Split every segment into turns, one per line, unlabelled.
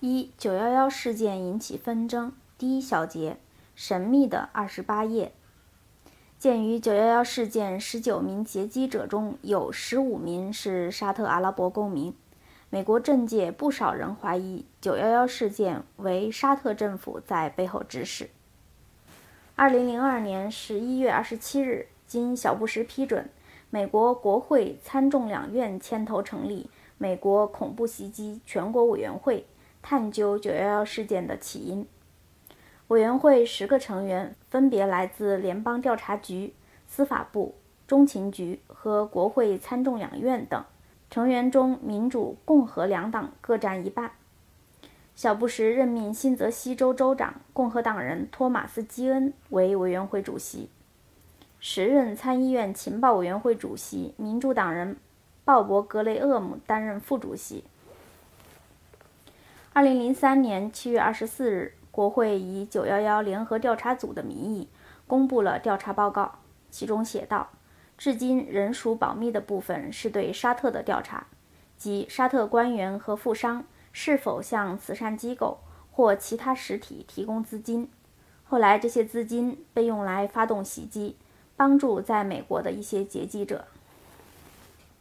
一九幺幺事件引起纷争。第一小节：神秘的二十八页。鉴于九幺幺事件十九名劫机者中有十五名是沙特阿拉伯公民，美国政界不少人怀疑九幺幺事件为沙特政府在背后指使。二零零二年十一月二十七日，经小布什批准，美国国会参众两院牵头成立美国恐怖袭击全国委员会，探究九幺幺事件的起因。委员会十个成员分别来自联邦调查局、司法部、中情局和国会参众两院等。成员中，民主、共和两党各占一半。小布什任命新泽西州州长共和党人托马斯·基恩为委员会主席，时任参议院情报委员会主席民主党人鲍勃·格雷厄姆担任副主席。二零零三年七月二十四日。国会以“九幺幺联合调查组”的名义公布了调查报告，其中写道：“至今仍属保密的部分是对沙特的调查，即沙特官员和富商是否向慈善机构或其他实体提供资金，后来这些资金被用来发动袭击，帮助在美国的一些劫机者。”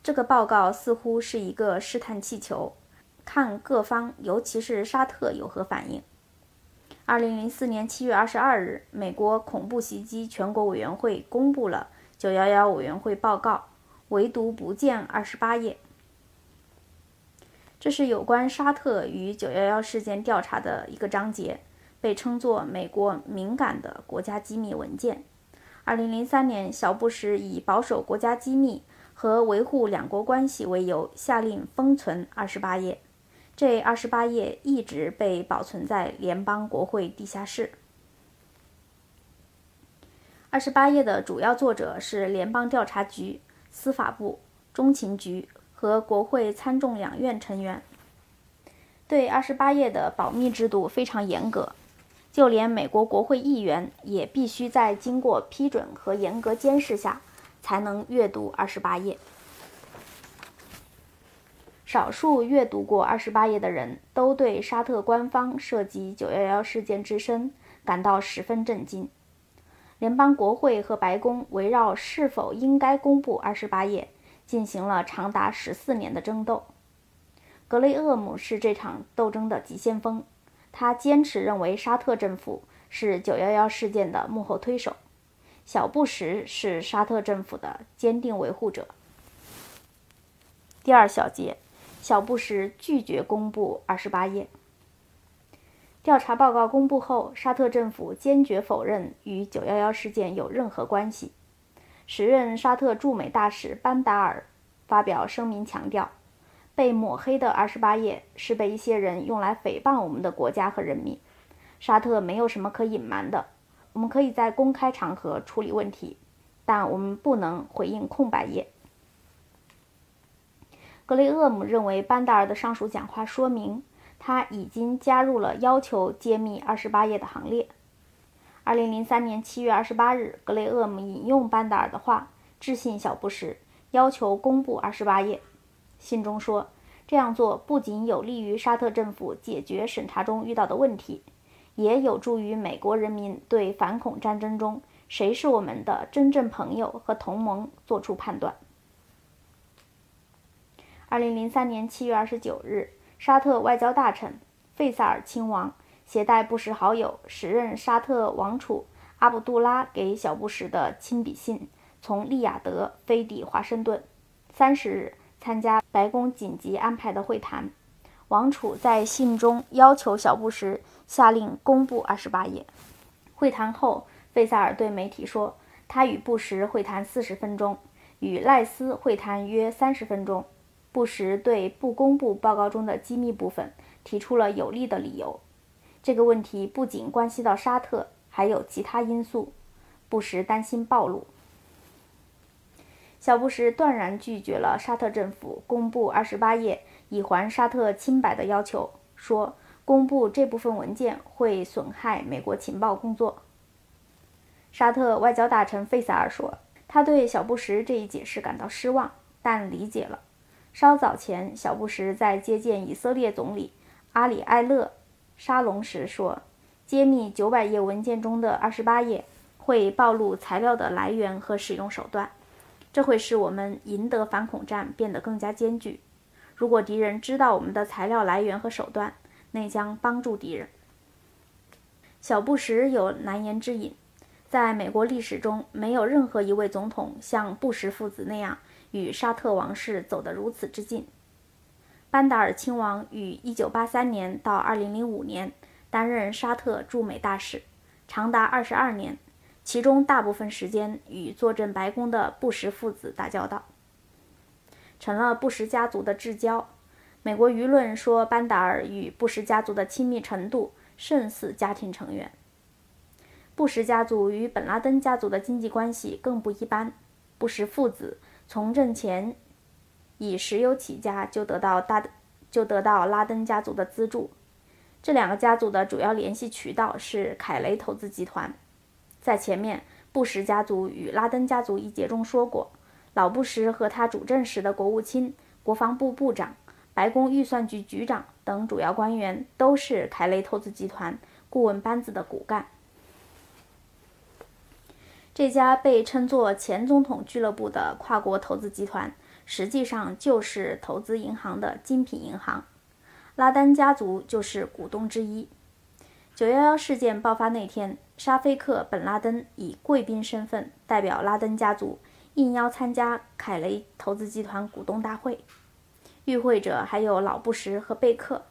这个报告似乎是一个试探气球，看各方，尤其是沙特有何反应。二零零四年七月二十二日，美国恐怖袭击全国委员会公布了九幺幺委员会报告，唯独不见二十八页。这是有关沙特与九幺幺事件调查的一个章节，被称作美国敏感的国家机密文件。二零零三年，小布什以保守国家机密和维护两国关系为由，下令封存二十八页。这二十八页一直被保存在联邦国会地下室。二十八页的主要作者是联邦调查局、司法部、中情局和国会参众两院成员。对二十八页的保密制度非常严格，就连美国国会议员也必须在经过批准和严格监视下才能阅读二十八页。少数阅读过二十八页的人都对沙特官方涉及九幺幺事件之深感到十分震惊。联邦国会和白宫围绕是否应该公布二十八页进行了长达十四年的争斗。格雷厄姆是这场斗争的急先锋，他坚持认为沙特政府是九幺幺事件的幕后推手。小布什是沙特政府的坚定维护者。第二小节。小布什拒绝公布二十八页调查报告。公布后，沙特政府坚决否认与九幺幺事件有任何关系。时任沙特驻美大使班达尔发表声明强调，被抹黑的二十八页是被一些人用来诽谤我们的国家和人民。沙特没有什么可隐瞒的，我们可以在公开场合处理问题，但我们不能回应空白页。格雷厄姆认为，班达尔的上述讲话说明他已经加入了要求揭秘二十八页的行列。二零零三年七月二十八日，格雷厄姆引用班达尔的话致信小布什，要求公布二十八页。信中说，这样做不仅有利于沙特政府解决审查中遇到的问题，也有助于美国人民对反恐战争中谁是我们的真正朋友和同盟作出判断。二零零三年七月二十九日，沙特外交大臣费萨尔亲王携带布什好友时任沙特王储阿卜杜拉给小布什的亲笔信，从利雅得飞抵华盛顿，三十日参加白宫紧急安排的会谈。王储在信中要求小布什下令公布二十八页。会谈后，费萨尔对媒体说，他与布什会谈四十分钟，与赖斯会谈约三十分钟。布什对不公布报告中的机密部分提出了有力的理由。这个问题不仅关系到沙特，还有其他因素。布什担心暴露。小布什断然拒绝了沙特政府公布二十八页以还沙特清白的要求，说公布这部分文件会损害美国情报工作。沙特外交大臣费萨尔说，他对小布什这一解释感到失望，但理解了。稍早前，小布什在接见以色列总理阿里埃勒沙龙时说：“揭秘九百页文件中的二十八页，会暴露材料的来源和使用手段，这会使我们赢得反恐战变得更加艰巨。如果敌人知道我们的材料来源和手段，那将帮助敌人。”小布什有难言之隐，在美国历史中，没有任何一位总统像布什父子那样与沙特王室走得如此之近。班达尔亲王于1983年到2005年担任沙特驻美大使，长达22年，其中大部分时间与坐镇白宫的布什父子打交道，成了布什家族的至交。美国舆论说，班达尔与布什家族的亲密程度。胜似家庭成员。布什家族与本拉登家族的经济关系更不一般。布什父子从政前以石油起家，就得到大就得到拉登家族的资助。这两个家族的主要联系渠道是凯雷投资集团。在前面，布什家族与拉登家族一节中说过，老布什和他主政时的国务卿、国防部部长。白宫预算局局长等主要官员都是凯雷投资集团顾问班子的骨干。这家被称作“前总统俱乐部”的跨国投资集团，实际上就是投资银行的精品银行。拉丹家族就是股东之一。九幺幺事件爆发那天，沙菲克·本·拉登以贵宾身份代表拉登家族应邀参加凯雷投资集团股东大会。与会者还有老布什和贝克。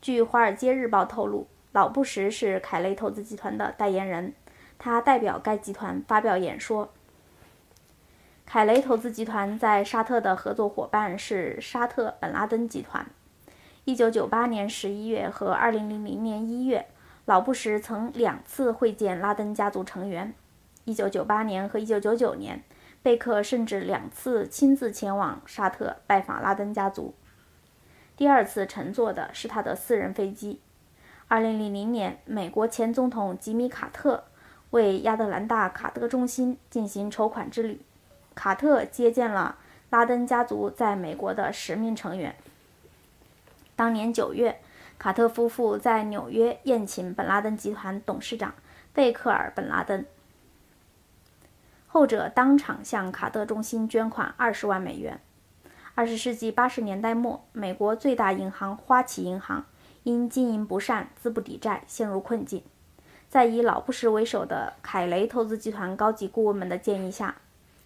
据《华尔街日报》透露，老布什是凯雷投资集团的代言人，他代表该集团发表演说。凯雷投资集团在沙特的合作伙伴是沙特本拉登集团。1998年11月和2000年1月，老布什曾两次会见拉登家族成员。1998年和1999年。贝克甚至两次亲自前往沙特拜访拉登家族，第二次乘坐的是他的私人飞机。2000年，美国前总统吉米·卡特为亚特兰大卡特中心进行筹款之旅，卡特接见了拉登家族在美国的十名成员。当年九月，卡特夫妇在纽约宴请本拉登集团董事长贝克尔·本拉登。后者当场向卡特中心捐款二十万美元。二十世纪八十年代末，美国最大银行花旗银行因经营不善、资不抵债，陷入困境。在以老布什为首的凯雷投资集团高级顾问们的建议下，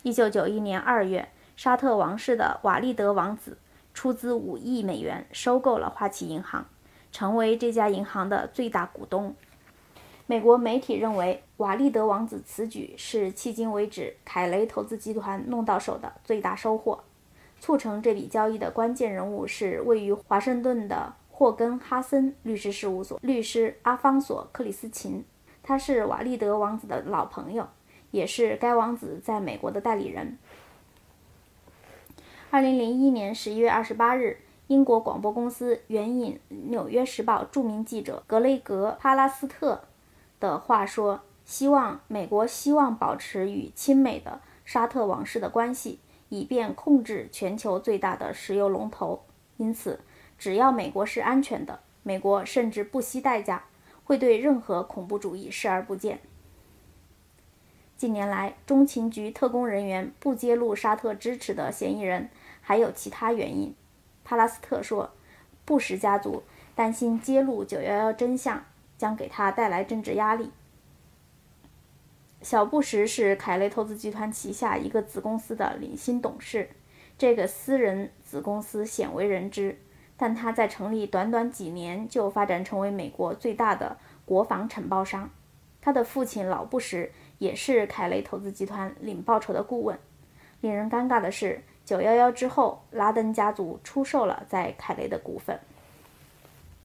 一九九一年二月，沙特王室的瓦利德王子出资五亿美元收购了花旗银行，成为这家银行的最大股东。美国媒体认为，瓦利德王子此举是迄今为止凯雷投资集团弄到手的最大收获。促成这笔交易的关键人物是位于华盛顿的霍根哈森律师事务所律师阿方索·克里斯琴。他是瓦利德王子的老朋友，也是该王子在美国的代理人。二零零一年十一月二十八日，英国广播公司援引《纽约时报》著名记者格雷格·帕拉斯特。的话说，希望美国希望保持与亲美的沙特王室的关系，以便控制全球最大的石油龙头。因此，只要美国是安全的，美国甚至不惜代价会对任何恐怖主义视而不见。近年来，中情局特工人员不揭露沙特支持的嫌疑人，还有其他原因。帕拉斯特说，布什家族担心揭露911真相。将给他带来政治压力。小布什是凯雷投资集团旗下一个子公司的领薪董事，这个私人子公司鲜为人知，但他在成立短短几年就发展成为美国最大的国防承包商。他的父亲老布什也是凯雷投资集团领报酬的顾问。令人尴尬的是，九幺幺之后，拉登家族出售了在凯雷的股份。